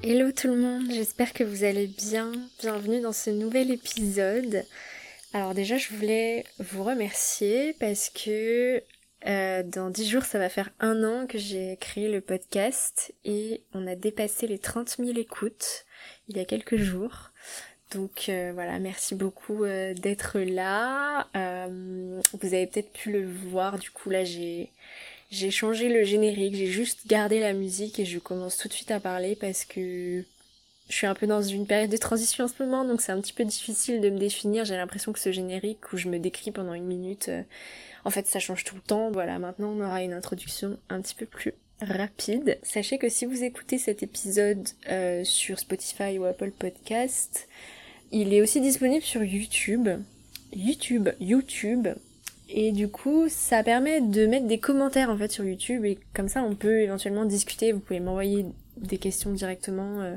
Hello tout le monde, j'espère que vous allez bien. Bienvenue dans ce nouvel épisode. Alors déjà je voulais vous remercier parce que euh, dans 10 jours ça va faire un an que j'ai créé le podcast et on a dépassé les 30 000 écoutes il y a quelques jours. Donc euh, voilà, merci beaucoup euh, d'être là. vous avez peut-être pu le voir, du coup là j'ai j'ai changé le générique, j'ai juste gardé la musique et je commence tout de suite à parler parce que je suis un peu dans une période de transition en ce moment, donc c'est un petit peu difficile de me définir. J'ai l'impression que ce générique où je me décris pendant une minute, euh, en fait ça change tout le temps. Voilà, maintenant on aura une introduction un petit peu plus rapide. Sachez que si vous écoutez cet épisode euh, sur Spotify ou Apple Podcast, il est aussi disponible sur YouTube. YouTube, YouTube, et du coup, ça permet de mettre des commentaires en fait sur YouTube et comme ça on peut éventuellement discuter. Vous pouvez m'envoyer des questions directement euh,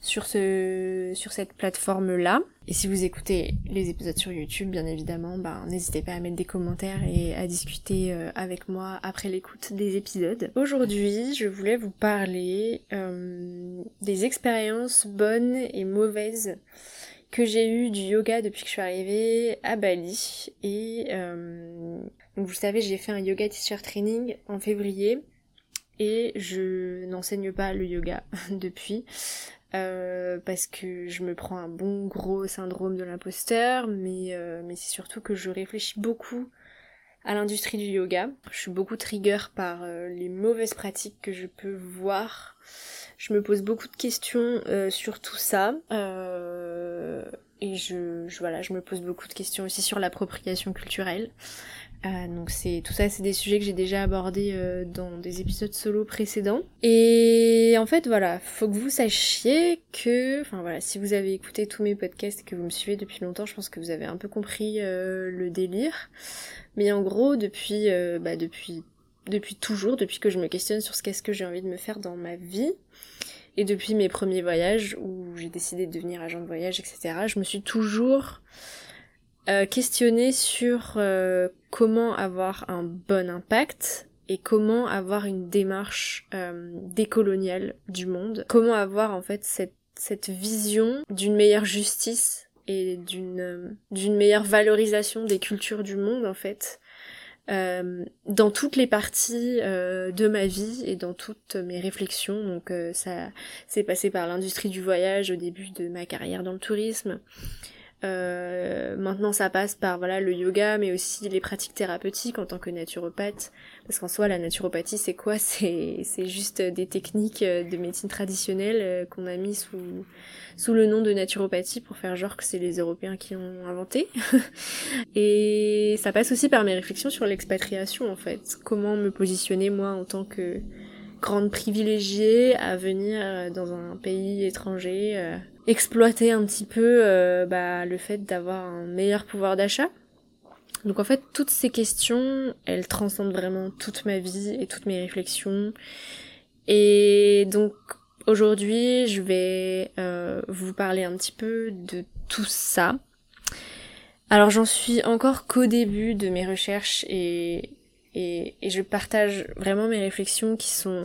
sur ce sur cette plateforme là. Et si vous écoutez les épisodes sur YouTube, bien évidemment, ben n'hésitez pas à mettre des commentaires et à discuter euh, avec moi après l'écoute des épisodes. Aujourd'hui, je voulais vous parler euh, des expériences bonnes et mauvaises que j'ai eu du yoga depuis que je suis arrivée à Bali. Et euh, donc vous savez, j'ai fait un yoga teacher training en février et je n'enseigne pas le yoga depuis. Euh, parce que je me prends un bon gros syndrome de l'imposteur, mais, euh, mais c'est surtout que je réfléchis beaucoup à l'industrie du yoga. Je suis beaucoup trigger par les mauvaises pratiques que je peux voir. Je me pose beaucoup de questions euh, sur tout ça. Euh, et je, voilà, je me pose beaucoup de questions aussi sur l'appropriation culturelle. donc c'est tout ça, c'est des sujets que j'ai déjà abordés dans des épisodes solo précédents. Et en fait, voilà, faut que vous sachiez que, enfin voilà, si vous avez écouté tous mes podcasts et que vous me suivez depuis longtemps, je pense que vous avez un peu compris le délire. Mais en gros, depuis, euh, bah, depuis, depuis toujours, depuis que je me questionne sur ce qu'est-ce que j'ai envie de me faire dans ma vie, et depuis mes premiers voyages où j'ai décidé de devenir agent de voyage, etc., je me suis toujours euh, questionnée sur euh, comment avoir un bon impact et comment avoir une démarche euh, décoloniale du monde, comment avoir en fait cette, cette vision d'une meilleure justice et d'une d'une meilleure valorisation des cultures du monde en fait euh, dans toutes les parties euh, de ma vie et dans toutes mes réflexions. Donc euh, ça s'est passé par l'industrie du voyage au début de ma carrière dans le tourisme euh, maintenant, ça passe par voilà le yoga, mais aussi les pratiques thérapeutiques en tant que naturopathe. Parce qu'en soi, la naturopathie, c'est quoi? C'est c'est juste des techniques de médecine traditionnelle euh, qu'on a mis sous sous le nom de naturopathie pour faire genre que c'est les Européens qui ont inventé. Et ça passe aussi par mes réflexions sur l'expatriation en fait. Comment me positionner moi en tant que grande privilégiée à venir dans un pays étranger. Exploiter un petit peu euh, bah, le fait d'avoir un meilleur pouvoir d'achat. Donc en fait, toutes ces questions, elles transcendent vraiment toute ma vie et toutes mes réflexions. Et donc aujourd'hui, je vais euh, vous parler un petit peu de tout ça. Alors j'en suis encore qu'au début de mes recherches et, et je partage vraiment mes réflexions qui sont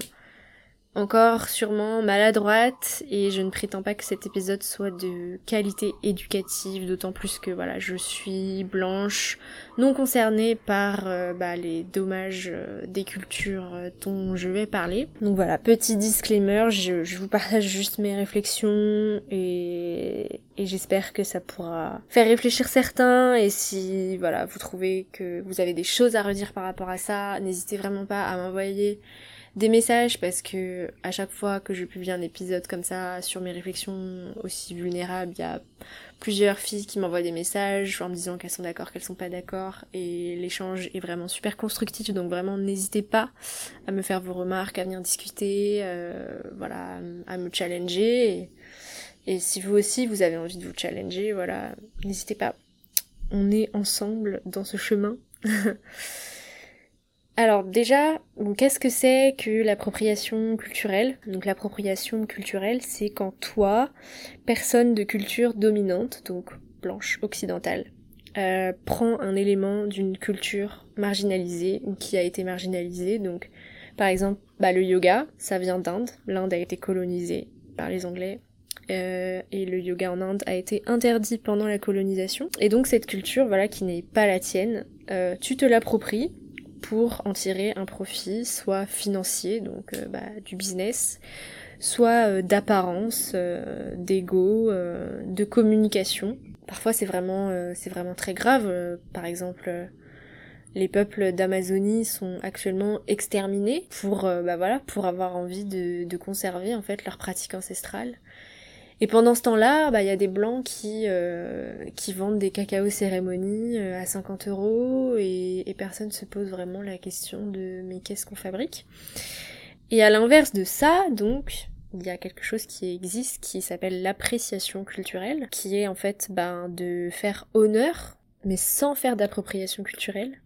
encore sûrement maladroite et je ne prétends pas que cet épisode soit de qualité éducative, d'autant plus que voilà, je suis blanche, non concernée par euh, bah, les dommages euh, des cultures euh, dont je vais parler. Donc voilà, petit disclaimer, je, vous partage juste mes réflexions et j'espère que ça pourra faire réfléchir certains et si voilà, vous trouvez que vous avez des choses à redire par rapport à ça, n'hésitez vraiment pas à m'envoyer des messages parce que à chaque fois que je publie un épisode comme ça sur mes réflexions aussi vulnérables, il y a plusieurs filles qui m'envoient des messages en me disant qu'elles sont d'accord, qu'elles sont pas d'accord et l'échange est vraiment super constructif donc vraiment n'hésitez pas à me faire vos remarques, à venir discuter, euh, voilà, à me challenger et, et si vous aussi vous avez envie de vous challenger, voilà, n'hésitez pas. On est ensemble dans ce chemin. Alors déjà, qu'est-ce que c'est que l'appropriation culturelle? L'appropriation culturelle, c'est quand toi, personne de culture dominante, donc blanche, occidentale, euh, prend un élément d'une culture marginalisée ou qui a été marginalisée. Donc par exemple, bah, le yoga, ça vient d'Inde. L'Inde a été colonisée par les Anglais. Euh, et le yoga en Inde a été interdit pendant la colonisation. Et donc cette culture, voilà, qui n'est pas la tienne, euh, tu te l'appropries pour en tirer un profit, soit financier, donc euh, bah, du business, soit d'apparence, d'ego, de communication. Parfois c'est vraiment, c'est vraiment très grave. par exemple, les peuples d'Amazonie sont actuellement exterminés pour, bah voilà, pour avoir envie de, de conserver en fait leur pratique ancestrale. Et pendant ce temps-là, bah, il y a des blancs qui, euh, qui vendent des cacao cérémonies euh, à 50 euros et, et personne se pose vraiment la question de mais qu'est-ce qu'on fabrique? Et à l'inverse de ça, donc, il y a quelque chose qui existe qui s'appelle l'appréciation culturelle, qui est en fait ben, de faire honneur, mais sans faire d'appropriation culturelle,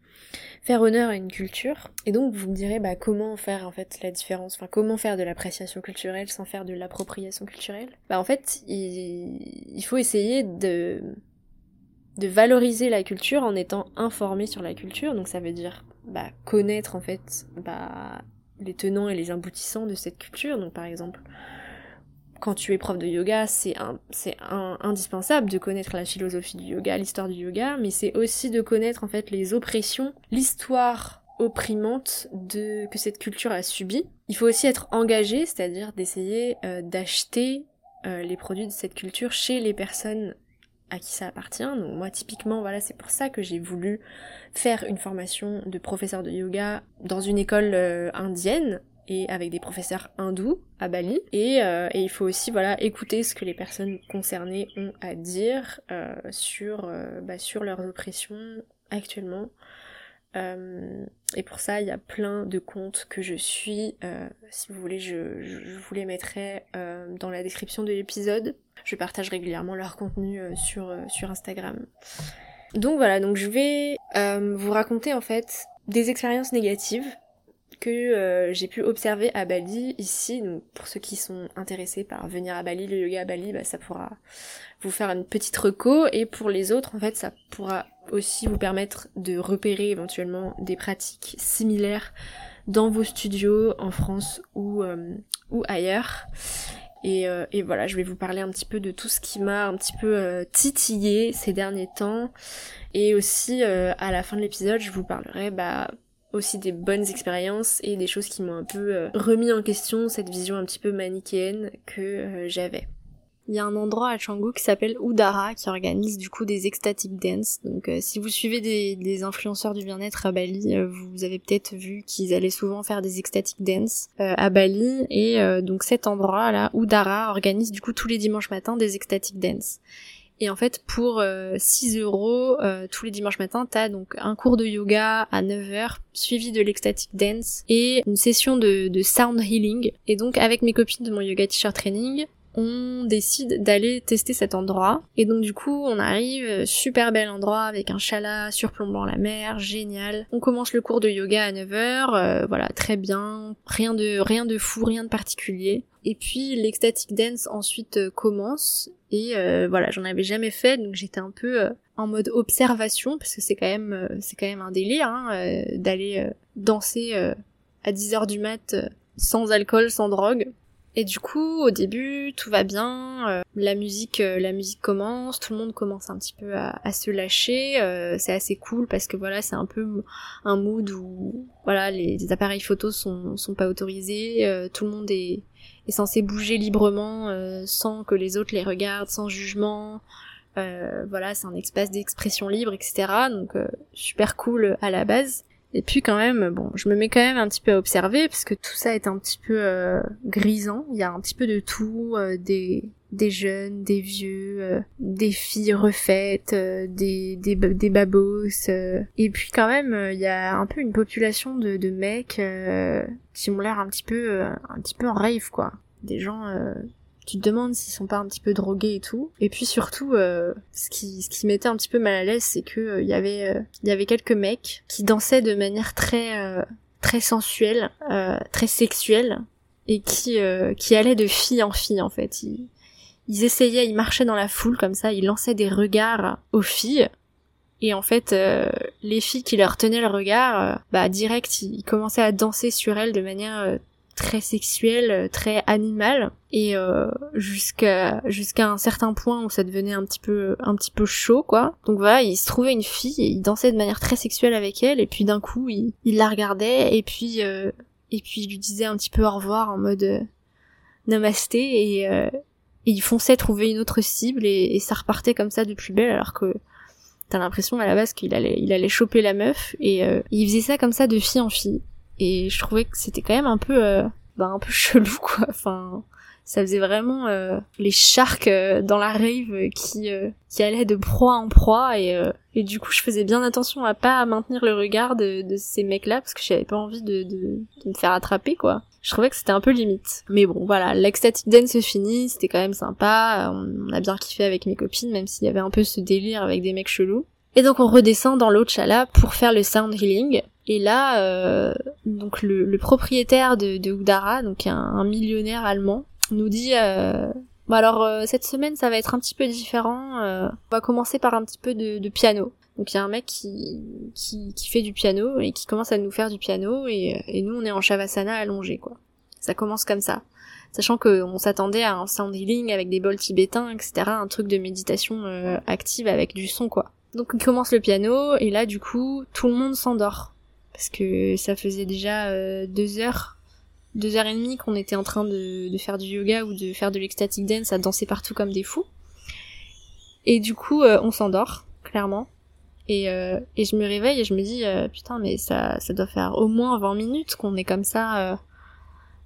faire honneur à une culture. Et donc vous me direz bah comment faire en fait la différence, enfin comment faire de l'appréciation culturelle sans faire de l'appropriation culturelle? Bah en fait il, faut essayer de de valoriser la culture en étant informé sur la culture, donc ça veut dire bah, connaître en fait bah, les tenants et les aboutissants de cette culture, donc par exemple quand tu es prof de yoga, c'est indispensable de connaître la philosophie du yoga, l'histoire du yoga, mais c'est aussi de connaître en fait les oppressions, l'histoire opprimante de que cette culture a subi. Il faut aussi être engagé, c'est-à-dire d'essayer euh, d'acheter euh, les produits de cette culture chez les personnes à qui ça appartient. Donc moi typiquement voilà c'est pour ça que j'ai voulu faire une formation de professeur de yoga dans une école euh, indienne et avec des professeurs hindous à Bali. Et, euh, et, il faut aussi voilà écouter ce que les personnes concernées ont à dire euh, sur, euh, bah, sur leurs oppressions actuellement. et pour ça, il y a plein de comptes que je suis. si vous voulez, je, je vous les mettrai dans la description de l'épisode. Je partage régulièrement leur contenu sur, sur Instagram. Donc voilà, donc je vais vous raconter en fait des expériences négatives que euh, j'ai pu observer à Bali ici. Donc pour ceux qui sont intéressés par venir à Bali, le yoga à Bali, bah, ça pourra vous faire une petite reco. Et pour les autres, en fait, ça pourra aussi vous permettre de repérer éventuellement des pratiques similaires dans vos studios en France ou, euh, ou ailleurs. Et, euh, et, voilà, je vais vous parler un petit peu de tout ce qui m'a un petit peu titillé ces derniers temps. Et aussi, à la fin de l'épisode, je vous parlerai bah, aussi des bonnes expériences et des choses qui m'ont un peu euh, remis en question cette vision un petit peu manichéenne que euh, j'avais. Il y a un endroit à Canggu qui s'appelle Udara qui organise du coup des ecstatic dance. Donc euh, si vous suivez des, influenceurs du bien-être à Bali, vous avez peut-être vu qu'ils allaient souvent faire des ecstatic dance à Bali et donc cet endroit là, Udara, organise du coup tous les dimanches matins des ecstatic dance. Et en fait, pour 6 euh, euros, euh, tous les dimanches matins, t'as donc un cours de yoga à 9h, suivi de l'ecstatic dance, et une session de, de sound healing. Et donc, avec mes copines de mon yoga teacher training, on décide d'aller tester cet endroit. Et donc du coup, on arrive, euh, super bel endroit avec un chalat surplombant la mer, génial. On commence le cours de yoga à 9h, euh, voilà, très bien, rien de rien de fou, rien de particulier. Et puis l'ecstatic dance ensuite euh, commence et voilà, j'en avais jamais fait donc j'étais un peu en mode observation parce que c'est quand même c'est quand même un délire hein, d'aller danser à 10h du mat sans alcool, sans drogue. Et du coup, au début, tout va bien, euh, la musique, euh, la musique commence, tout le monde commence un petit peu à, se lâcher. Euh, c'est assez cool parce que voilà, c'est un peu un mood où voilà, les, appareils photos sont sont pas autorisés, tout le monde est est censé bouger librement sans que les autres les regardent, sans jugement. voilà, c'est un espace d'expression libre, etc. Donc super cool à la base. Et puis quand même, bon, je me mets quand même un petit peu à observer parce que tout ça est un petit peu euh, grisant. Il y a un petit peu de tout, euh, des des jeunes, des vieux, euh, des filles refaites, des des des babos. et puis quand même, il y a un peu une population de de mecs qui ont l'air un petit peu un petit peu en rave quoi. Des gens tu te demandes s'ils sont pas un petit peu drogués et tout. Et puis surtout, euh, ce qui ce qui mettait un petit peu mal à l'aise, c'est que euh, il y avait euh, y avait quelques mecs qui dansaient de manière très très sensuelle, très sexuelle, et qui qui allaient de fille en fille en fait. Ils, ils essayaient, ils marchaient dans la foule comme ça, ils lançaient des regards aux filles. Et en fait, les filles qui leur tenaient le regard, bah direct, ils commençaient à danser sur elles de manière très sexuel, très animal, et jusqu'à jusqu'à un certain point où ça devenait un petit peu un petit peu chaud quoi. Donc voilà, il se trouvait une fille et il dansait de manière très sexuelle avec elle, et puis d'un coup il, il la regardait et puis et puis il lui disait un petit peu au revoir en mode namasté. Et, et il fonçait trouver une autre cible et, et, ça repartait comme ça de plus belle alors que t'as l'impression à la base qu'il allait il allait choper la meuf. Et il faisait ça comme ça de fille en fille et je trouvais que c'était quand même un peu euh, bah, un peu chelou quoi enfin ça faisait vraiment euh, les sharks euh, dans la rave qui qui allaient de proie en proie et et du coup je faisais bien attention à pas maintenir le regard de, de ces mecs là parce que j'avais pas envie de, de, de me faire attraper quoi je trouvais que c'était un peu limite. Mais bon, voilà, l'Ecstatic Dance se finit, c'était quand même sympa, on a bien kiffé avec mes copines, même s'il y avait un peu ce délire avec des mecs chelous. Et donc on redescend dans l'autre chala pour faire le sound healing. Et là, euh, donc le, propriétaire de, de Udara, donc un, millionnaire allemand, nous dit euh, bon alors euh, cette semaine ça va être un petit peu différent. Euh, on va commencer par un petit peu de, piano. Donc il y a un mec qui, qui, fait du piano et qui commence à nous faire du piano et, et nous on est en shavasana allongé quoi. Ça commence comme ça sachant qu'on s'attendait à un sound healing avec des bols tibétains, etc., un truc de méditation euh, active avec du son, quoi. Donc on commence le piano, et là, du coup, tout le monde s'endort parce que ça faisait déjà euh, deux heures, deux heures et demie qu'on était en train de, faire du yoga ou de faire de l'ecstatic dance, à danser partout comme des fous. Et du coup, euh, on s'endort, clairement. Et, euh, et je me réveille et je me dis, putain, mais ça, ça doit faire au moins 20 minutes qu'on est comme ça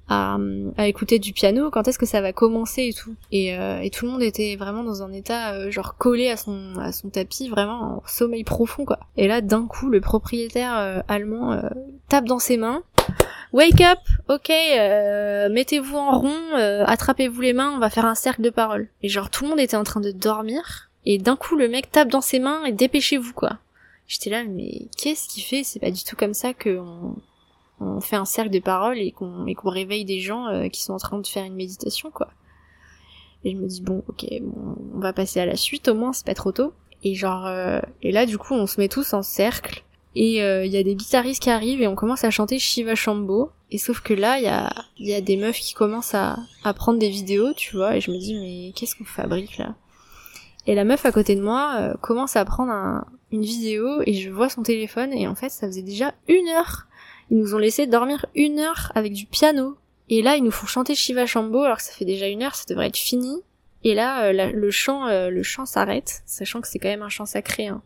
à, à, écouter du piano, quand est-ce que ça va commencer et tout. Et, euh, et tout le monde était vraiment dans un état euh, genre collé à son, à son tapis, vraiment en sommeil profond quoi. Et là d'un coup le propriétaire euh, allemand euh, tape dans ses mains. Wake up, ok, mettez-vous en rond, attrapez-vous les mains, on va faire un cercle de parole. Et genre tout le monde était en train de dormir, et d'un coup le mec tape dans ses mains et dépêchez-vous quoi. J'étais là, mais qu'est-ce qu'il fait? C'est pas du tout comme ça que on fait un cercle de parole et qu'on qu'on réveille des gens euh, qui sont en train de faire une méditation quoi. Et je me dis bon ok bon, on va passer à la suite au moins c'est pas trop tôt. Et genre euh, et là du coup on se met tous en cercle. Et il euh, y a des guitaristes qui arrivent et on commence à chanter Shiva Shambho et sauf que là il y a y a des meufs qui commencent à à prendre des vidéos tu vois. Et je me dis mais qu'est-ce qu'on fabrique là? Et la meuf à côté de moi commence à prendre un, une vidéo et je vois son téléphone. Et en fait ça faisait déjà une heure ils nous ont laissé dormir une heure avec du piano. Et là, ils nous font chanter Shiva Shambho, alors que ça fait déjà une heure, ça devrait être fini. Et là, euh, le chant, euh, le chant s'arrête, sachant que c'est quand même un chant sacré. Hein.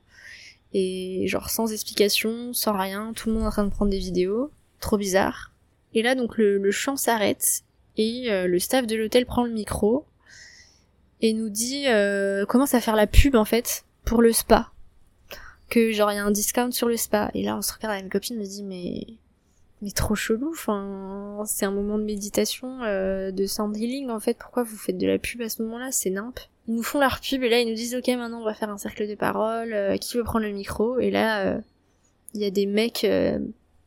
Et genre sans explication, sans rien, tout le monde est en train de prendre des vidéos, trop bizarre. Et là, donc le, chant s'arrête et euh, le staff de l'hôtel prend le micro et nous dit commence à faire la pub en fait pour le spa que genre il y a un discount sur le spa et là on se regarde avec mes copines me dit mais mais trop chelou, enfin, c'est un moment de méditation, euh, de sound healing en fait, pourquoi vous faites de la pub à ce moment-là, c'est nimp. Ils nous font leur pub et là ils nous disent ok maintenant on va faire un cercle de parole, euh, qui veut prendre le micro? Et là euh, il y a des mecs,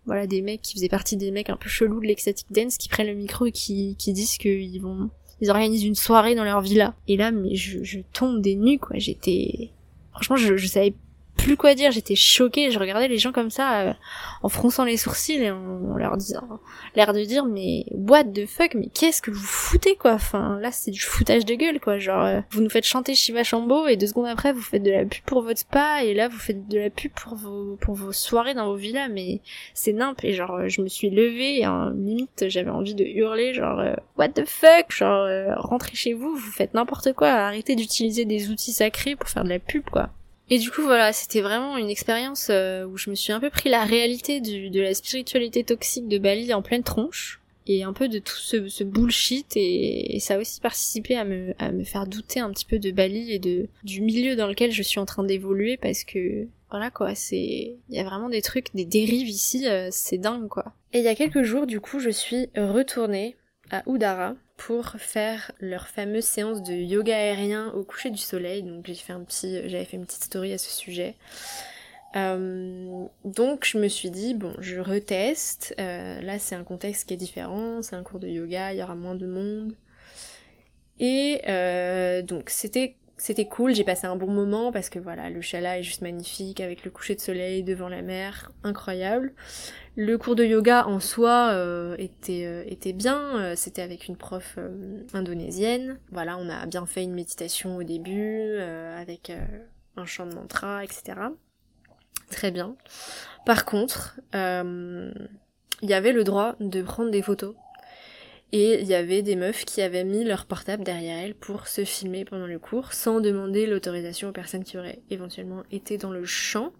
voilà des mecs qui faisaient partie des mecs un peu chelous de l'ecstatic dance qui prennent le micro et qui, qui disent qu'ils vont, ils organisent une soirée dans leur villa. Et là mais je, je tombe des nues quoi, j'étais, franchement je, je savais plus quoi dire, j'étais choquée, je regardais les gens comme ça euh, en fronçant les sourcils et en, leur disant l'air de dire mais what the fuck mais qu'est-ce que vous foutez quoi? Enfin là c'est du foutage de gueule quoi. Genre euh, vous nous faites chanter Shiva Shambo et deux secondes après vous faites de la pub pour votre spa et là vous faites de la pub pour vos pour vos soirées dans vos villas mais c'est nimp. Et genre je me suis levée et en limite j'avais envie de hurler genre euh, what the fuck? Genre rentrez chez vous vous faites n'importe quoi. Arrêtez d'utiliser des outils sacrés pour faire de la pub quoi et du coup voilà, c'était vraiment une expérience euh, où je me suis un peu pris la réalité de la spiritualité toxique de Bali en pleine tronche et un peu de tout ce, bullshit et, ça a aussi participé à me, à me faire douter un petit peu de Bali et de du milieu dans lequel je suis en train d'évoluer parce que voilà quoi, c'est il y a vraiment des trucs, des dérives ici, euh, c'est dingue quoi. Et il y a quelques jours du coup, je suis retournée à Udara pour faire leur fameuse séance de yoga aérien au coucher du soleil. Donc j'ai fait un petit, j'avais fait une petite story à ce sujet. Euh, donc je me suis dit bon je reteste. Euh, là c'est un contexte qui est différent, c'est un cours de yoga, il y aura moins de monde. Et euh, donc c'était c'était cool, j'ai passé un bon moment parce que voilà, le chalet est juste magnifique avec le coucher de soleil devant la mer, incroyable. Le cours de yoga en soi euh, était, euh, était bien, euh, c'était avec une prof indonésienne. Voilà, on a bien fait une méditation au début avec un chant de mantra, etc. Très bien. Par contre, il y avait le droit de prendre des photos et il y avait des meufs qui avaient mis leur portable derrière elles pour se filmer pendant le cours sans demander l'autorisation aux personnes qui auraient éventuellement été dans le champ.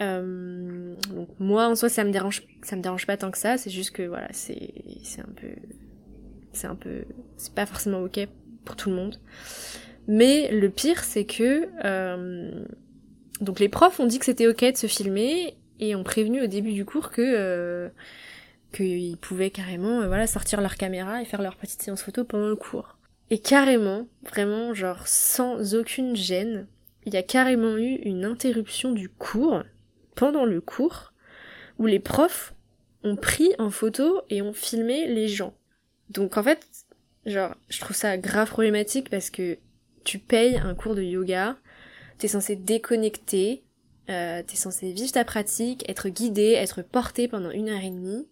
Euh, donc moi en soi ça me dérange ça me dérange pas tant que ça, c'est juste que voilà, c'est c'est un peu c'est un peu c'est pas forcément OK pour tout le monde. Mais le pire c'est que euh, donc les profs ont dit que c'était OK de se filmer et ont prévenu au début du cours que euh, qu'ils pouvaient carrément euh, voilà sortir leur caméra et faire leur petite séance photo pendant le cours. Et carrément, vraiment genre sans aucune gêne, il y a carrément eu une interruption du cours pendant le cours où les profs ont pris en photo et ont filmé les gens. Donc en fait, genre je trouve ça grave problématique parce que tu payes un cours de yoga, t'es censé déconnecter, euh, t'es censé vivre ta pratique, être guidé, être porté pendant une heure et demie.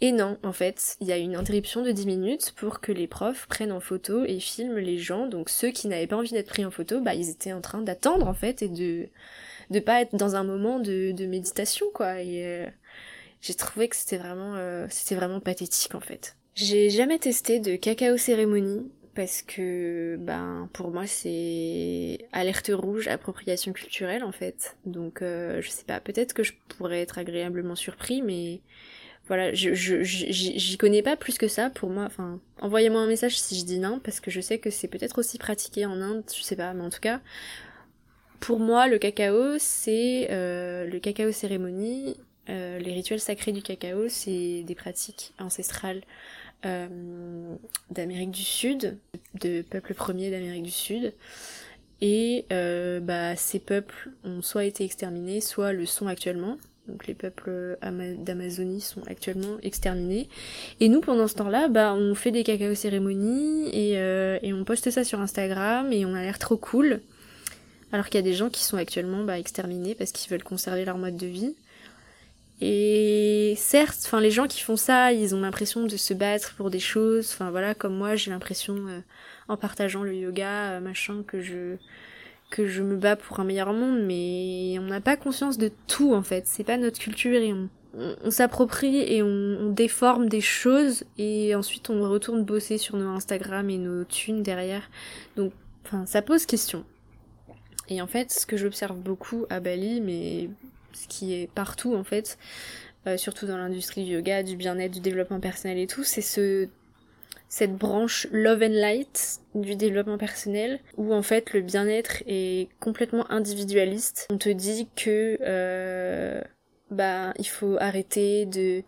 Et non, en fait, il y a une interruption de 10 minutes pour que les profs prennent en photo et filment les gens. Donc ceux qui n'avaient pas envie d'être pris en photo, bah ils étaient en train d'attendre en fait et de de pas être dans un moment de, méditation quoi. Et euh, j'ai trouvé que c'était vraiment euh, c'était vraiment pathétique en fait. J'ai jamais testé de cacao cérémonie parce que ben pour moi c'est alerte rouge appropriation culturelle en fait. Donc euh, je sais pas, peut-être que je pourrais être agréablement surpris mais voilà, je, je, j'y connais pas plus que ça pour moi. Enfin, envoyez-moi un message si je dis non, parce que je sais que c'est peut-être aussi pratiqué en Inde, je sais pas, mais en tout cas, pour moi, le cacao, c'est euh, le cacao cérémonie, euh, les rituels sacrés du cacao, c'est des pratiques ancestrales euh, d'Amérique du Sud, de peuples premiers d'Amérique du Sud. Et bah, ces peuples ont soit été exterminés, soit le sont actuellement. Donc les peuples d'Amazonie sont actuellement exterminés. Et nous, pendant ce temps-là, bah, on fait des cacao cérémonies et, euh, et on poste ça sur Instagram et on a l'air trop cool. Alors qu'il y a des gens qui sont actuellement bah, exterminés parce qu'ils veulent conserver leur mode de vie. Et certes, enfin les gens qui font ça, ils ont l'impression de se battre pour des choses. Enfin voilà, comme moi, j'ai l'impression euh, en partageant le yoga, euh, machin, que je que je me bats pour un meilleur monde, mais on n'a pas conscience de tout en fait. C'est pas notre culture et on, s'approprie et on, on, déforme des choses et ensuite on retourne bosser sur nos Instagram et nos thunes derrière. Donc, enfin, ça pose question. Et en fait, ce que j'observe beaucoup à Bali, mais ce qui est partout en fait, euh, surtout dans l'industrie du yoga, du bien-être, du développement personnel et tout, c'est ce cette branche love and light du développement personnel où en fait le bien-être est complètement individualiste. On te dit que euh, bah il faut arrêter de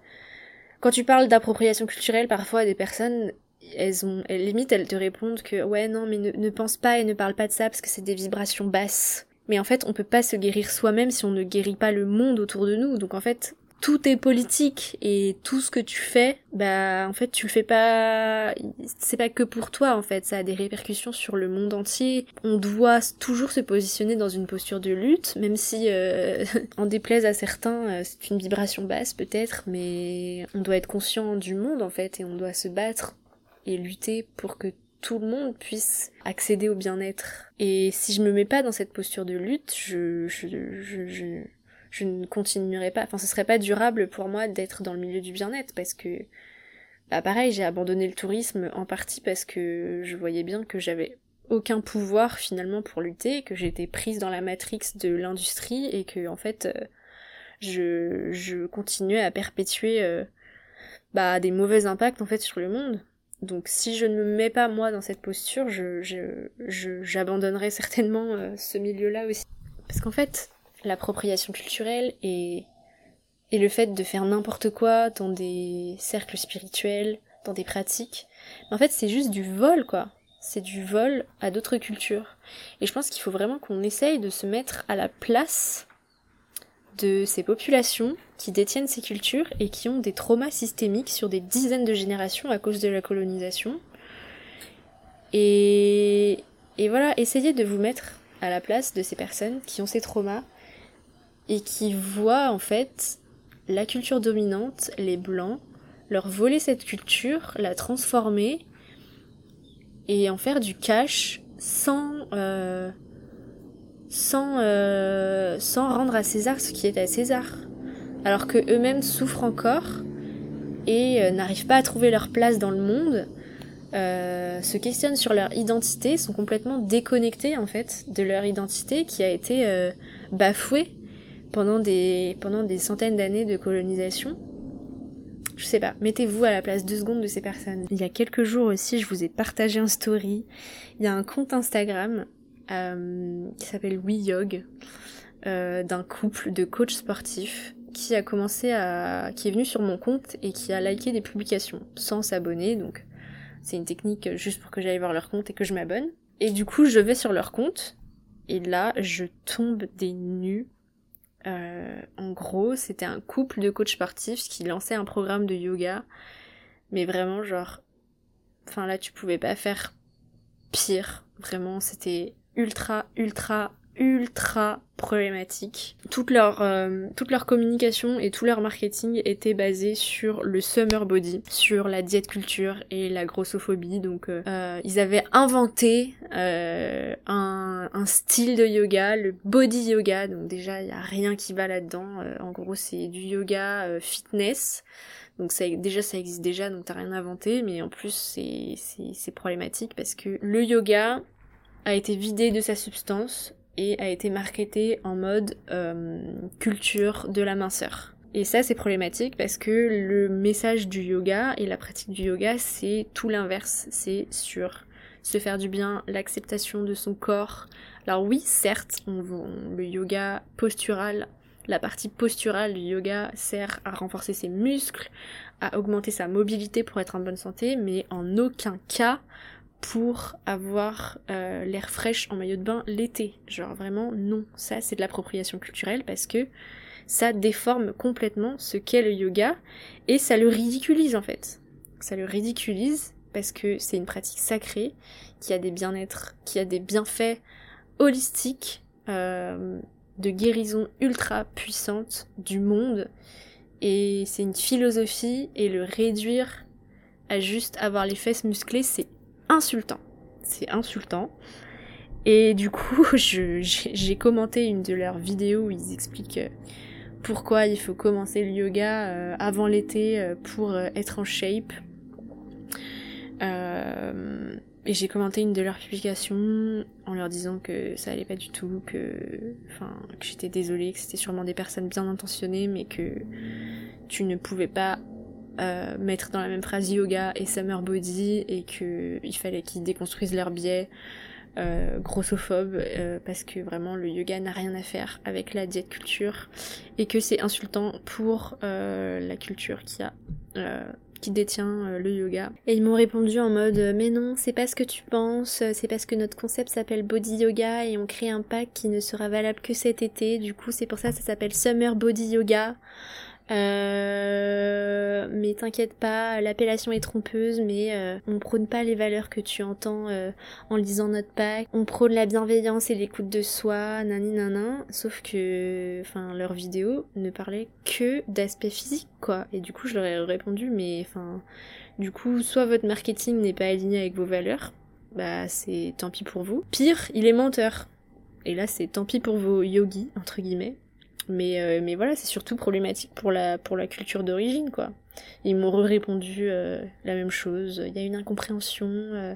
quand tu parles d'appropriation culturelle parfois des personnes elles ont elles, limite elles te répondent que ouais non mais ne, pense pas et ne parle pas de ça parce que c'est des vibrations basses. Mais en fait, on peut pas se guérir soi-même si on ne guérit pas le monde autour de nous. Donc en fait, tout est politique et tout ce que tu fais, bah en fait tu le fais pas, c'est pas que pour toi en fait, ça a des répercussions sur le monde entier. On doit toujours se positionner dans une posture de lutte, même si euh, en déplaise à certains, euh, c'est une vibration basse peut-être, mais on doit être conscient du monde en fait et on doit se battre et lutter pour que tout le monde puisse accéder au bien-être. Et si je me mets pas dans cette posture de lutte, je, je, je, je je ne continuerai pas, enfin ce serait pas durable pour moi d'être dans le milieu du bien-être parce que bah pareil, j'ai abandonné le tourisme en partie parce que je voyais bien que j'avais aucun pouvoir finalement pour lutter, que j'étais prise dans la matrix de l'industrie et que en fait euh, je, je continuais à perpétuer euh, bah, des mauvais impacts en fait sur le monde. Donc si je ne me mets pas moi dans cette posture, je j'abandonnerai je, certainement euh, ce milieu-là aussi. Parce qu'en fait, l'appropriation culturelle et, et le fait de faire n'importe quoi dans des cercles spirituels, dans des pratiques. en fait, c'est juste du vol, quoi. C'est du vol à d'autres cultures. Et je pense qu'il faut vraiment qu'on essaye de se mettre à la place de ces populations qui détiennent ces cultures et qui ont des traumas systémiques sur des dizaines de générations à cause de la colonisation. Et, Et voilà, essayez de vous mettre à la place de ces personnes qui ont ces traumas et qui voient en fait la culture dominante, les blancs, leur voler cette culture, la transformer et en faire du cash sans euh, sans euh, sans rendre à César ce qui est à César, alors que eux-mêmes souffrent encore et euh, n'arrivent pas à trouver leur place dans le monde, se questionnent sur leur identité, sont complètement déconnectés en fait de leur identité qui a été bafouée pendant des pendant des centaines d'années de colonisation je sais pas, mettez-vous à la place deux secondes de ces personnes. Il y a quelques jours aussi, je vous ai partagé un story. Il y a un compte Instagram euh, qui s'appelle WeYog euh, d'un couple de coachs sportifs qui a commencé à, qui est venu sur mon compte et qui a liké des publications sans s'abonner. Donc c'est une technique juste pour que j'aille voir leur compte et que je m'abonne. Et du coup, je vais sur leur compte et là, je tombe des nues euh, en gros, c'était un couple de coachs sportifs qui lançait un programme de yoga. Mais vraiment, genre. Enfin, là, tu pouvais pas faire pire. Vraiment, c'était ultra, ultra, ultra problématique. Toute leur, euh, toute leur communication et tout leur marketing était basé sur le summer body, sur la diète culture et la grossophobie. Donc euh, euh ils avaient inventé euh, un, un, style de yoga, le body yoga. Donc déjà il y a rien qui va là-dedans. en gros c'est du yoga fitness. Donc ça, déjà ça existe déjà, donc t'as rien inventé, mais en plus c'est problématique parce que le yoga a été vidé de sa substance et a été marketé en mode euh, culture de la minceur. Et ça c'est problématique parce que le message du yoga et la pratique du yoga c'est tout l'inverse, c'est sur se faire du bien, l'acceptation de son corps. Alors oui, certes, on, le yoga postural, la partie posturale du yoga sert à renforcer ses muscles, à augmenter sa mobilité pour être en bonne santé, mais en aucun cas pour avoir euh, l'air fraîche en maillot de bain l'été. Genre vraiment non, ça c'est de l'appropriation culturelle parce que ça déforme complètement ce qu'est le yoga et ça le ridiculise en fait. Ça le ridiculise parce que c'est une pratique sacrée qui a des bien-être, qui a des bienfaits holistiques, euh, de guérison ultra puissante du monde et c'est une philosophie et le réduire à juste avoir les fesses musclées c'est insultant. C'est insultant. Et du coup, j'ai commenté une de leurs vidéos où ils expliquent euh, pourquoi il faut commencer le yoga euh, avant l'été euh, pour être en shape. et j'ai commenté une de leurs publications en leur disant que ça allait pas du tout, que, enfin, que j'étais désolée, que c'était sûrement des personnes bien intentionnées, mais que tu ne pouvais pas euh, mettre dans la même phrase yoga et summer body et que il fallait qu'ils déconstruisent leurs biais euh, grossophobes euh, parce que vraiment le yoga n'a rien à faire avec la diète culture et que c'est insultant pour la culture qui a qui détient le yoga. Et ils m'ont répondu en mode mais non, c'est pas ce que tu penses, c'est parce que notre concept s'appelle body yoga et on crée un pack qui ne sera valable que cet été. Du coup, c'est pour ça que ça s'appelle summer body yoga. Euh, mais t'inquiète pas, l'appellation est trompeuse, mais euh, on prône pas les valeurs que tu entends euh, en lisant notre pack. On prône la bienveillance et l'écoute de soi, nani nanin. Sauf que, enfin, leur vidéo ne parlait que d'aspect physique, quoi. Et du coup, je leur ai répondu, mais enfin, du coup, soit votre marketing n'est pas aligné avec vos valeurs, bah c'est tant pis pour vous. Pire, il est menteur. Et là, c'est tant pis pour vos yogis, entre guillemets. Mais, euh, mais voilà, c'est surtout problématique pour la, pour la culture d'origine, quoi. Ils m'ont répondu euh, la même chose. Il y a une incompréhension. Euh,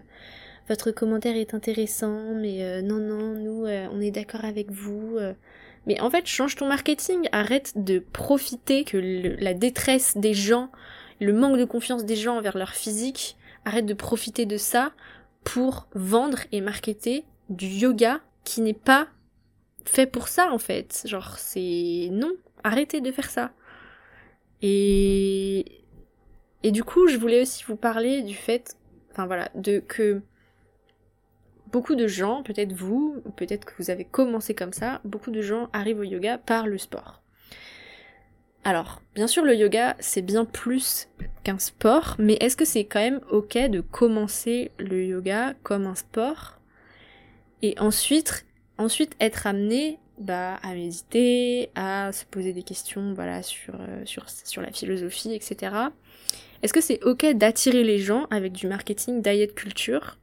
votre commentaire est intéressant, mais non, non, nous, on est d'accord avec vous. Mais en fait, change ton marketing. Arrête de profiter que la détresse des gens, le manque de confiance des gens envers leur physique, arrête de profiter de ça pour vendre et marketer du yoga qui n'est pas fait pour ça en fait. Genre c'est non, arrêtez de faire ça. Et et du coup, je voulais aussi vous parler du fait enfin voilà, de que beaucoup de gens, peut-être vous, peut-être que vous avez commencé comme ça, beaucoup de gens arrivent au yoga par le sport. Alors, bien sûr, le yoga, c'est bien plus qu'un sport, mais est-ce que c'est quand même ok de commencer le yoga comme un sport? Et ensuite, ensuite être amené bah, à méditer, à se poser des questions voilà, sur, euh, sur, sur la philosophie, etc. Est-ce que c'est ok d'attirer les gens avec du marketing diet culture,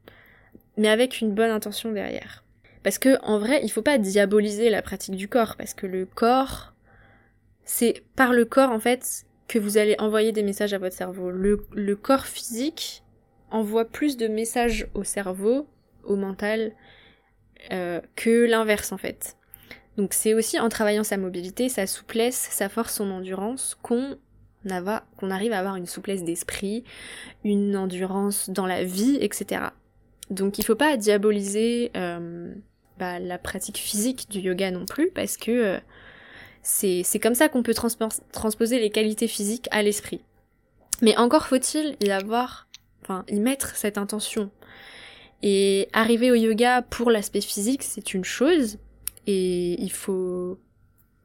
mais avec une bonne intention derrière? Parce que en vrai, il faut pas diaboliser la pratique du corps, parce que le corps, c'est par le corps en fait que vous allez envoyer des messages à votre cerveau. Le, le corps physique envoie plus de messages au cerveau, au mental, euh, que l'inverse en fait. Donc c'est aussi en travaillant sa mobilité, sa souplesse, sa force, son endurance qu'on qu'on arrive à avoir une souplesse d'esprit, une endurance dans la vie, etc. Donc il faut pas diaboliser euh, bah, la pratique physique du yoga non plus, parce que euh, c'est comme ça qu'on peut transposer les qualités physiques à l'esprit. Mais encore faut-il y avoir, enfin, y mettre cette intention. Et arriver au yoga pour l'aspect physique, c'est une chose, et il faut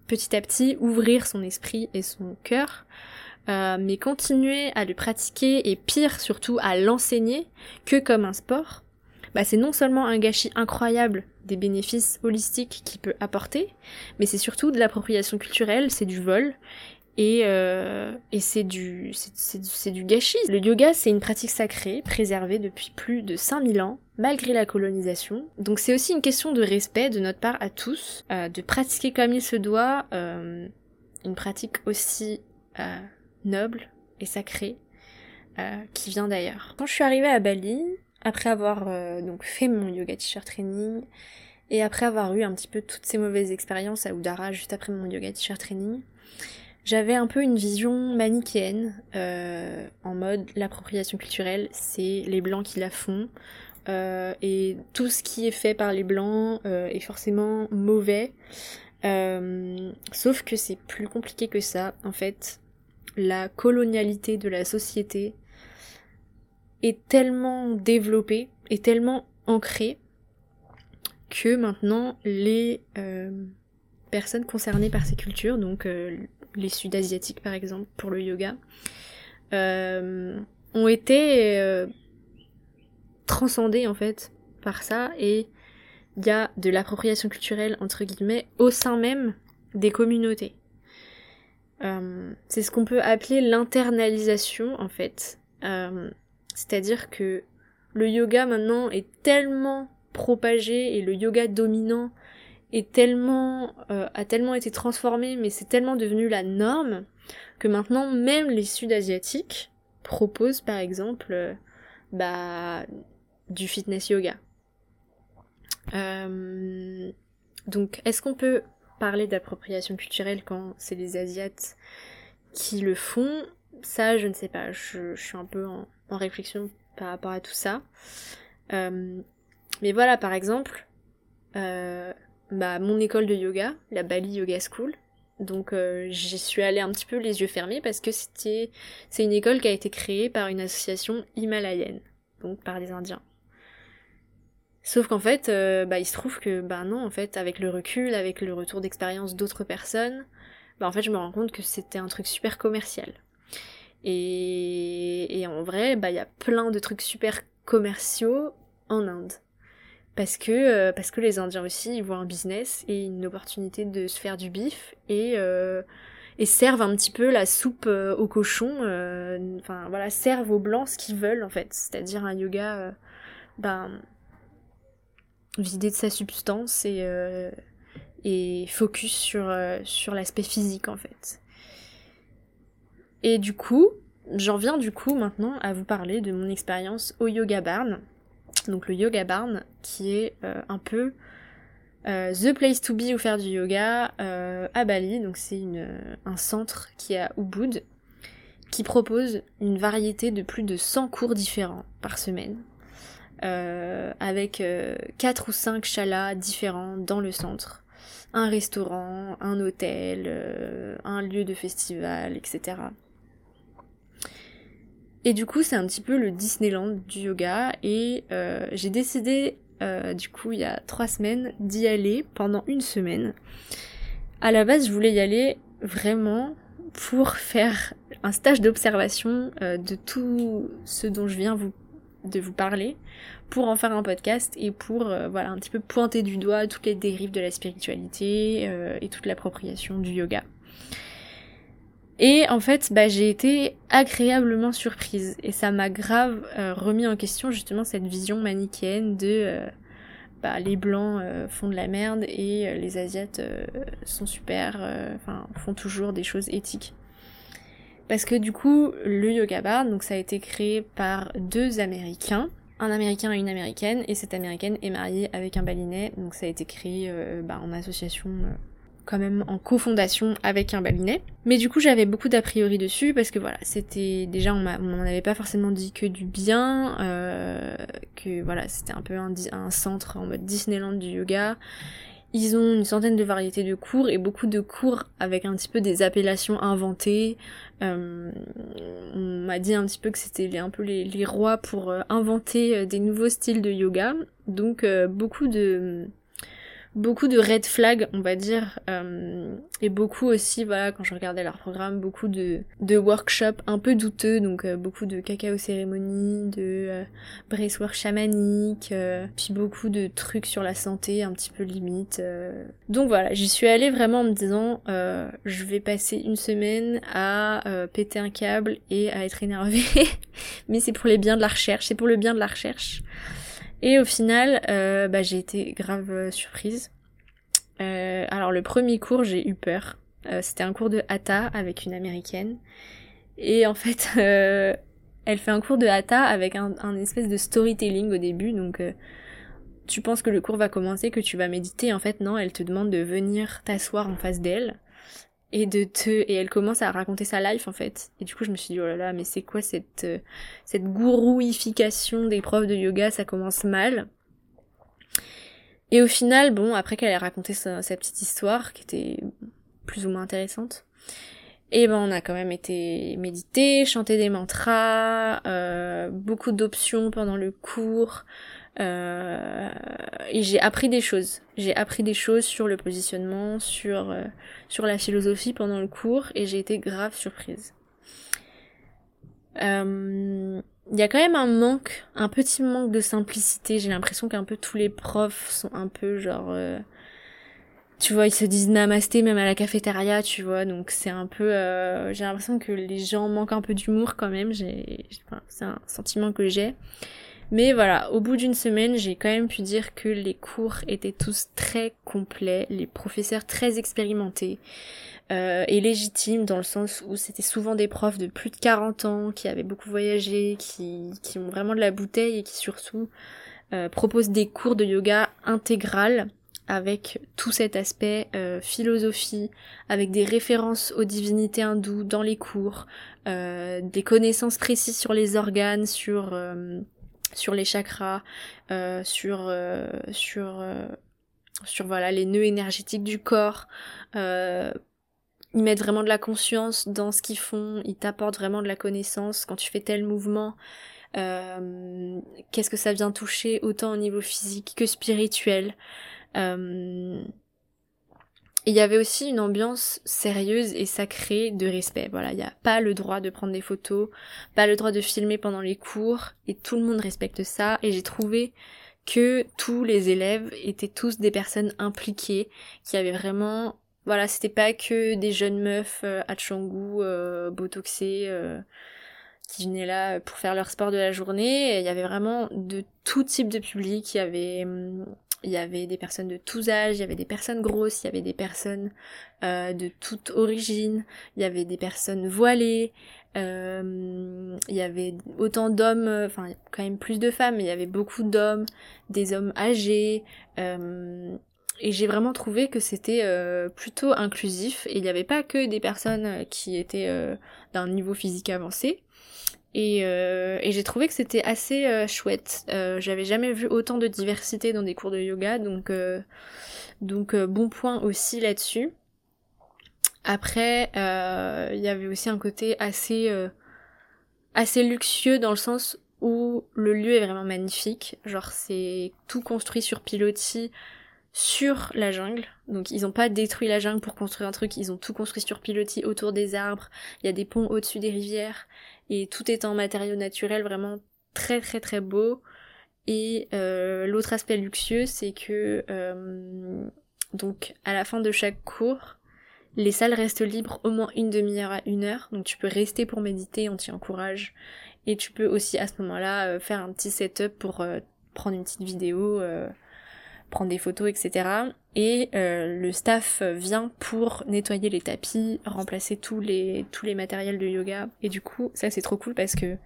petit à petit ouvrir son esprit et son cœur, euh, mais continuer à le pratiquer et pire surtout à l'enseigner que comme un sport, bah c'est non seulement un gâchis incroyable des bénéfices holistiques qu'il peut apporter, mais c'est surtout de l'appropriation culturelle, c'est du vol, et, euh, et c'est du, c'est, du gâchis. Le yoga, c'est une pratique sacrée, préservée depuis plus de 5000 ans, malgré la colonisation. Donc c'est aussi une question de respect de notre part à tous, euh, de pratiquer comme il se doit, euh, une pratique aussi euh, noble et sacrée, qui vient d'ailleurs. Quand je suis arrivée à Bali, après avoir donc fait mon yoga teacher training et après avoir eu un petit peu toutes ces mauvaises expériences à Udara juste après mon yoga teacher training, j'avais un peu une vision manichéenne en mode l'appropriation culturelle, c'est les blancs qui la font. Euh, et tout ce qui est fait par les blancs euh, est forcément mauvais. Euh, sauf que c'est plus compliqué que ça. En fait, la colonialité de la société est tellement développée, est tellement ancrée que maintenant les personnes concernées par ces cultures, donc les sud-asiatiques par exemple pour le yoga, ont été transcendées en fait par ça et il y a de l'appropriation culturelle entre guillemets au sein même des communautés. c'est ce qu'on peut appeler l'internalisation en fait. C'est-à-dire que le yoga maintenant est tellement propagé et le yoga dominant est tellement euh, a tellement été transformé mais c'est tellement devenu la norme que maintenant même les sud-asiatiques proposent par exemple euh, bah du fitness yoga. Euh, donc est-ce qu'on peut parler d'appropriation culturelle quand c'est les asiates qui le font? Ça je ne sais pas, je, suis un peu en, réflexion par rapport à tout ça. Euh, mais voilà, par exemple, euh, bah, mon école de yoga, la Bali Yoga School, donc j'y suis allée un petit peu les yeux fermés parce que c'était c'est une école qui a été créée par une association himalayenne, donc par des Indiens. Sauf qu'en fait, bah, il se trouve que bah non, en fait, avec le recul, avec le retour d'expérience d'autres personnes, bah en fait, je me rends compte que c'était un truc super commercial. Et, en vrai, bah il y a plein de trucs super commerciaux en Inde. Parce que, euh, parce que les Indiens aussi, ils voient un business et une opportunité de se faire du bif et, euh, et servent un petit peu la soupe euh, au cochon, enfin voilà, servent aux blancs ce qu'ils veulent en fait. C'est-à-dire un yoga, ben, vidé de sa substance et, et focus sur, sur l'aspect physique en fait. Et du coup, j'en viens du coup maintenant à vous parler de mon expérience au Yoga Barn. Donc le Yoga Barn qui est euh, un peu euh, the place to be ou faire du yoga euh, à Bali. Donc c'est un centre qui est à Ubud qui propose une variété de plus de 100 cours différents par semaine. Avec 4 ou 5 chalas différents dans le centre un restaurant, un hôtel, un lieu de festival, etc. Et du coup, c'est un petit peu le Disneyland du yoga. Et euh, j'ai décidé, euh, du coup, il y a trois semaines, d'y aller pendant une semaine. À la base, je voulais y aller vraiment pour faire un stage d'observation euh, de tout ce dont je viens vous de vous parler pour en faire un podcast et pour euh, voilà un petit peu pointer du doigt toutes les dérives de la spiritualité euh, et toute l'appropriation du yoga. Et en fait, bah, j'ai été agréablement surprise et ça m'a grave euh, remis en question justement cette vision manichéenne de bah, les blancs font de la merde et les asiates sont super, enfin font toujours des choses éthiques. Parce que du coup, le yoga bar, donc ça a été créé par deux Américains, un Américain et une Américaine, et cette Américaine est mariée avec un Balinais, donc ça a été créé euh, bah, en association, euh, quand même en cofondation avec un Balinais. Mais du coup, j'avais beaucoup d'a priori dessus parce que voilà, c'était déjà on m'en avait pas forcément dit que du bien, euh, que voilà, c'était un peu un, un centre en mode Disneyland du yoga ils ont une centaine de variétés de cours et beaucoup de cours avec un petit peu des appellations inventées. Euh, on m'a dit un petit peu que c'était un peu les, rois pour euh, inventer euh, des nouveaux styles de yoga. Donc beaucoup de beaucoup de red flags, on va dire, euh, et beaucoup aussi, voilà, quand je regardais leur programme, beaucoup de, de workshops un peu douteux, donc euh, beaucoup de cacao cérémonie, de euh, bracework chamanique, euh, puis beaucoup de trucs sur la santé un petit peu limite. Donc voilà, j'y suis allée vraiment en me disant, je vais passer une semaine à péter un câble et à être énervée, mais c'est pour les biens de la recherche, c'est pour le bien de la recherche. Et au final, euh, bah, j'ai été grave euh, surprise. Euh, alors le premier cours, j'ai eu peur. C'était un cours de hatha avec une américaine. Et en fait, elle fait un cours de hatha avec un, espèce de storytelling au début. Donc tu penses que le cours va commencer, que tu vas méditer. En fait, non, elle te demande de venir t'asseoir en face d'elle et de te et elle commence à raconter sa life en fait. Et du coup je me suis dit oh là là mais c'est quoi cette euh, cette gourouification des profs de yoga? Ça commence mal. Et au final bon après qu'elle ait raconté sa, petite histoire qui était plus ou moins intéressante et ben on a quand même été méditer chanter des mantras euh, beaucoup d'options pendant le cours euh, et j'ai appris des choses. J'ai appris des choses sur le positionnement, sur, euh, sur la philosophie pendant le cours et j'ai été grave surprise. Euh, il y a quand même un manque, un petit manque de simplicité. J'ai l'impression qu'un peu tous les profs sont un peu genre... tu vois, ils se disent namasté même à la cafétéria, tu vois, donc c'est un peu... j'ai l'impression que les gens manquent un peu d'humour quand même. J'ai, c'est un sentiment que j'ai. Mais voilà, au bout d'une semaine, j'ai quand même pu dire que les cours étaient tous très complets, les professeurs très expérimentés euh, et légitimes dans le sens où c'était souvent des profs de plus de 40 ans qui avaient beaucoup voyagé, qui, qui ont vraiment de la bouteille et qui surtout euh, proposent des cours de yoga intégral avec tout cet aspect euh, philosophie, avec des références aux divinités hindoues dans les cours, euh, des connaissances précises sur les organes, sur euh, sur les chakras, euh, sur euh, sur euh, sur voilà les nœuds énergétiques du corps. ils mettent vraiment de la conscience dans ce qu'ils font, ils t'apportent vraiment de la connaissance quand tu fais tel mouvement. Qu'est-ce que ça vient toucher autant au niveau physique que spirituel. Il y avait aussi une ambiance sérieuse et sacrée de respect. Voilà, il n'y a pas le droit de prendre des photos, pas le droit de filmer pendant les cours, et tout le monde respecte ça. Et j'ai trouvé que tous les élèves étaient tous des personnes impliquées, qui avaient vraiment... Voilà, c'était pas que des jeunes meufs euh, à Tchangou, euh, botoxées, euh, qui venaient là pour faire leur sport de la journée. Il y avait vraiment de tout type de public. Il y avait hum, il y avait des personnes de tous âges, il y avait des personnes grosses, il y avait des personnes euh, de toute origine, il y avait des personnes voilées, euh, il y avait autant d'hommes, enfin quand même plus de femmes, mais il y avait beaucoup d'hommes, des hommes âgés, euh, et j'ai vraiment trouvé que c'était plutôt inclusif, et il n'y avait pas que des personnes qui étaient d'un niveau physique avancé, et, euh, et j'ai trouvé que c'était assez euh, chouette. Euh, J'avais jamais vu autant de diversité dans des cours de yoga, donc donc bon point aussi là-dessus. Après, il y avait aussi un côté assez assez luxueux dans le sens où le lieu est vraiment magnifique. Genre c'est tout construit sur pilotis sur la jungle. Donc ils ont pas détruit la jungle pour construire un truc, ils ont tout construit sur pilotis autour des arbres. Il y a des ponts au-dessus des rivières et tout est en matériaux naturels, vraiment très très très beau. Et euh, l'autre aspect luxueux, c'est que euh, donc à la fin de chaque cours, les salles restent libres au moins une demi-heure à une heure, donc tu peux rester pour méditer, on t'y encourage. Et tu peux aussi à ce moment-là euh, faire un petit setup pour prendre une petite vidéo, prendre des photos, etc. Et le staff vient pour nettoyer les tapis, remplacer tous les tous les matériels de yoga. Et du coup, ça c'est trop cool parce que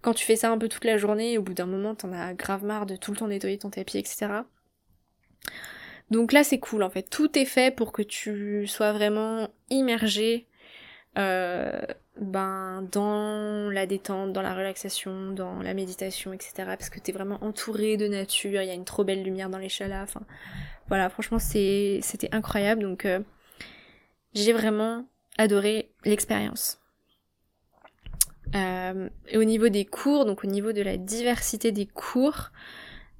quand tu fais ça un peu toute la journée, au bout d'un moment, t'en as grave marre de tout le temps nettoyer ton tapis, etc. Donc là, c'est cool en fait. Tout est fait pour que tu sois vraiment immergé euh, ben, dans la détente, dans la relaxation, dans la méditation, etc. Parce que t'es vraiment entouré de nature, il y a une trop belle lumière dans les chalas. Enfin, voilà, franchement, c'était incroyable. Donc, euh, j'ai vraiment adoré l'expérience. Euh, et au niveau des cours, donc au niveau de la diversité des cours,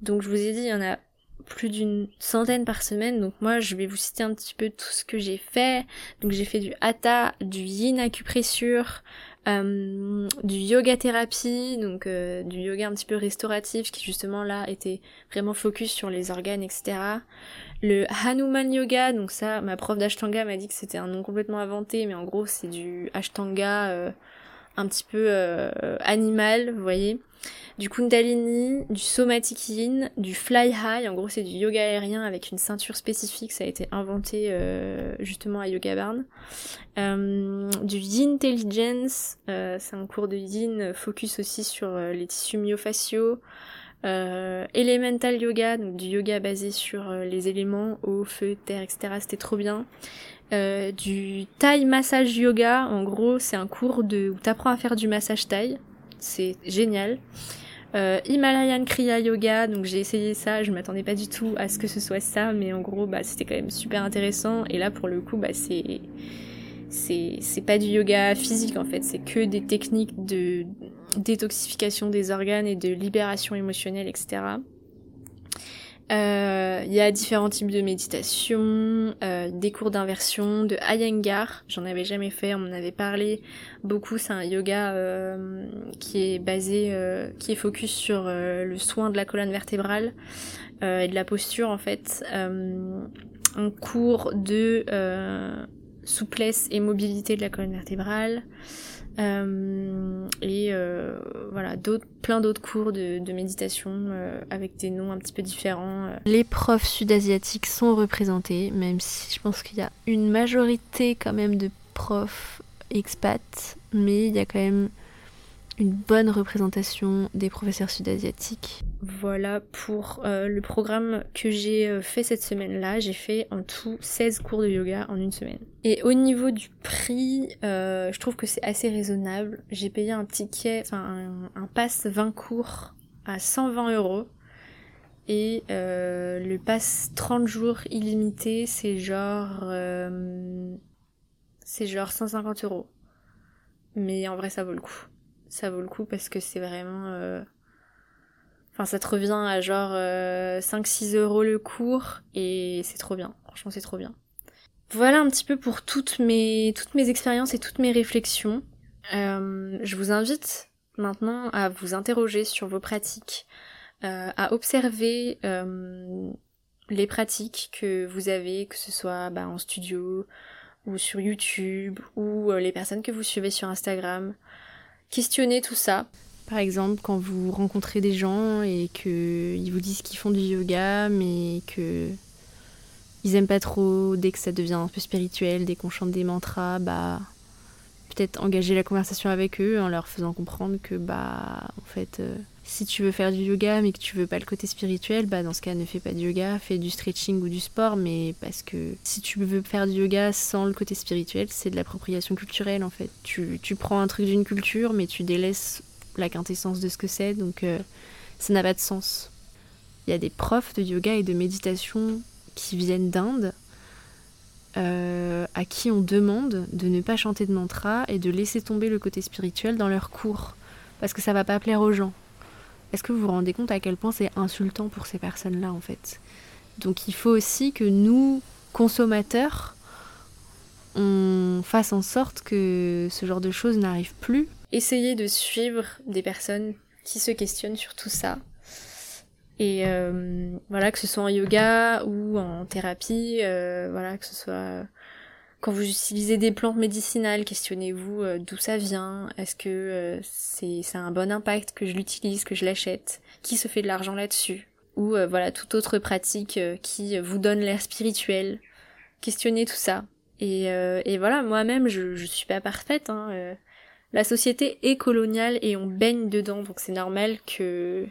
donc je vous ai dit, il y en a plus d'une centaine par semaine. Donc moi, je vais vous citer un petit peu tout ce que j'ai fait. Donc j'ai fait du hatha, du yin acupressure, euh, du yoga thérapie, donc euh, du yoga un petit peu restauratif qui justement là était vraiment focus sur les organes, etc. Le Hanuman Yoga, donc ça, ma prof d'Ashtanga m'a dit que c'était un nom complètement inventé, mais en gros c'est du Ashtanga euh, un petit peu euh, animal, vous voyez. Du Kundalini, du Somatic Yin, du Fly High, en gros c'est du yoga aérien avec une ceinture spécifique, ça a été inventé euh, justement à Yoga Barn. Euh, du Yin Intelligence, c'est un cours de Yin focus aussi sur les tissus myofasciaux. Elemental Yoga, donc du yoga basé sur les éléments, eau, feu, terre, etc. C'était trop bien. Euh, du Thai Massage Yoga. En gros, c'est un cours de, où t'apprends à faire du massage Thai. C'est génial. Euh, Himalayan Kriya Yoga, donc j'ai essayé ça, je m'attendais pas du tout à ce que ce soit ça, mais en gros, bah, c'était quand même super intéressant. Et là, pour le coup, bah, c'est, c'est pas du yoga physique en fait, c'est que des techniques de détoxification des organes et de libération émotionnelle, etc. Euh, il y a différents types de méditation, euh, des cours d'inversion, de Iyengar, j'en avais jamais fait, on m'en avait parlé beaucoup, c'est un yoga euh, qui est basé, qui est focus sur le soin de la colonne vertébrale et de la posture en fait. un cours de souplesse et mobilité de la colonne vertébrale. Euh, et euh, voilà, plein d'autres cours de, méditation euh, avec des noms un petit peu différents. Les profs sud-asiatiques sont représentés, même si je pense qu'il y a une majorité quand même de profs expats, mais il y a quand même une bonne représentation des professeurs sud-asiatiques. Voilà pour euh, le programme que j'ai euh, fait cette semaine-là. J'ai fait en tout 16 cours de yoga en une semaine. Et au niveau du prix, euh, je trouve que c'est assez raisonnable. J'ai payé un ticket, enfin un, pass 20 cours à 120 euros. Et le pass 30 jours illimité, c'est genre... c'est genre 150 euros. Mais en vrai, ça vaut le coup ça vaut le coup parce que c'est vraiment... Euh, enfin, ça te revient à genre 5-6 euh, euros le cours et c'est trop bien. Franchement, c'est trop bien. Voilà un petit peu pour toutes mes, toutes mes expériences et toutes mes réflexions. Euh, je vous invite maintenant à vous interroger sur vos pratiques, à observer les pratiques que vous avez, que ce soit bah, en studio ou sur YouTube ou les personnes que vous suivez sur Instagram questionner tout ça. Par exemple, quand vous rencontrez des gens et qu'ils vous disent qu'ils font du yoga, mais que ils aiment pas trop dès que ça devient un peu spirituel, dès qu'on chante des mantras, bah peut-être engager la conversation avec eux en leur faisant comprendre que bah en fait euh, si tu veux faire du yoga mais que tu veux pas le côté spirituel, bah dans ce cas ne fais pas du yoga, fais du stretching ou du sport, mais parce que si tu veux faire du yoga sans le côté spirituel, c'est de l'appropriation culturelle en fait. Tu, tu prends un truc d'une culture mais tu délaisses la quintessence de ce que c'est, donc euh, ça n'a pas de sens. Il y a des profs de yoga et de méditation qui viennent d'Inde, euh, à qui on demande de ne pas chanter de mantra et de laisser tomber le côté spirituel dans leurs cours, parce que ça va pas plaire aux gens. Est-ce que vous vous rendez compte à quel point c'est insultant pour ces personnes-là en fait? Donc il faut aussi que nous, consommateurs, on fasse en sorte que ce genre de choses n'arrive plus. Essayez de suivre des personnes qui se questionnent sur tout ça. Et voilà, que ce soit en yoga ou en thérapie, voilà, que ce soit quand vous utilisez des plantes médicinales, questionnez-vous euh, d'où ça vient, est-ce que euh, c'est ça a un bon impact que je l'utilise, que je l'achète, qui se fait de l'argent là-dessus, ou euh, voilà toute autre pratique qui vous donne l'air spirituel? Questionnez tout ça. Et, et voilà, moi-même je, je suis pas parfaite. Hein, la société est coloniale et on baigne dedans, donc c'est normal que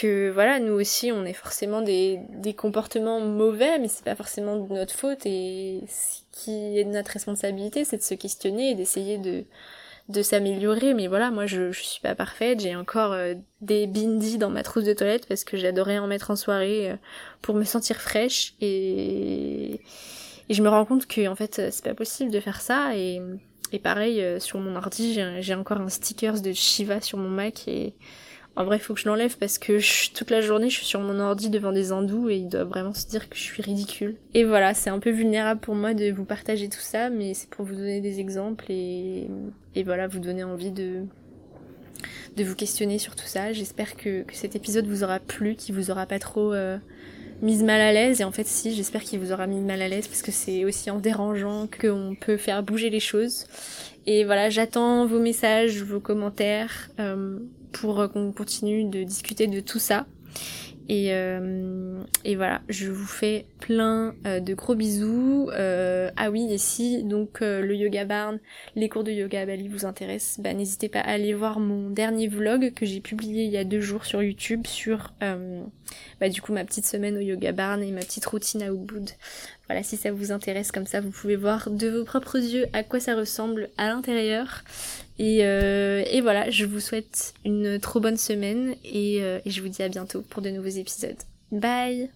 que voilà, nous aussi, on est forcément des, comportements mauvais, mais c'est pas forcément de notre faute. Et ce qui est de notre responsabilité, c'est de se questionner et d'essayer de, de s'améliorer. Mais voilà, moi je, je suis pas parfaite, j'ai encore euh, des bindis dans ma trousse de toilette parce que j'adorais en mettre en soirée euh, pour me sentir fraîche. Et, et je me rends compte que en fait c'est pas possible de faire ça. Et, pareil euh, sur mon ordi j'ai encore un stickers de Shiva sur mon Mac et en vrai, faut que je l'enlève parce que toute la journée, je suis sur mon ordi devant des hindous et ils doivent vraiment se dire que je suis ridicule. Et voilà, c'est un peu vulnérable pour moi de vous partager tout ça, mais c'est pour vous donner des exemples et, et voilà, vous donner envie de, de vous questionner sur tout ça. J'espère que, que cet épisode vous aura plu, qu'il vous aura pas trop euh, mise mal à l'aise. Et en fait, si, j'espère qu'il vous aura mis mal à l'aise parce que c'est aussi en dérangeant qu'on peut faire bouger les choses. Et voilà, j'attends vos messages, vos commentaires. Euh, pour euh, qu'on continue de discuter de tout ça. Et, euh, voilà, je vous fais plein euh, de gros bisous. Ah oui, et si donc le yoga barn, les cours de yoga à Bali vous intéressent, bah, n'hésitez pas à aller voir mon dernier vlog que j'ai publié il y a deux jours sur YouTube sur bah, du coup ma petite semaine au yoga barn et ma petite routine à Ubud. Voilà, si ça vous intéresse comme ça, vous pouvez voir de vos propres yeux à quoi ça ressemble à l'intérieur. Et, et, voilà, je vous souhaite une trop bonne semaine et, et je vous dis à bientôt pour de nouveaux épisodes. Bye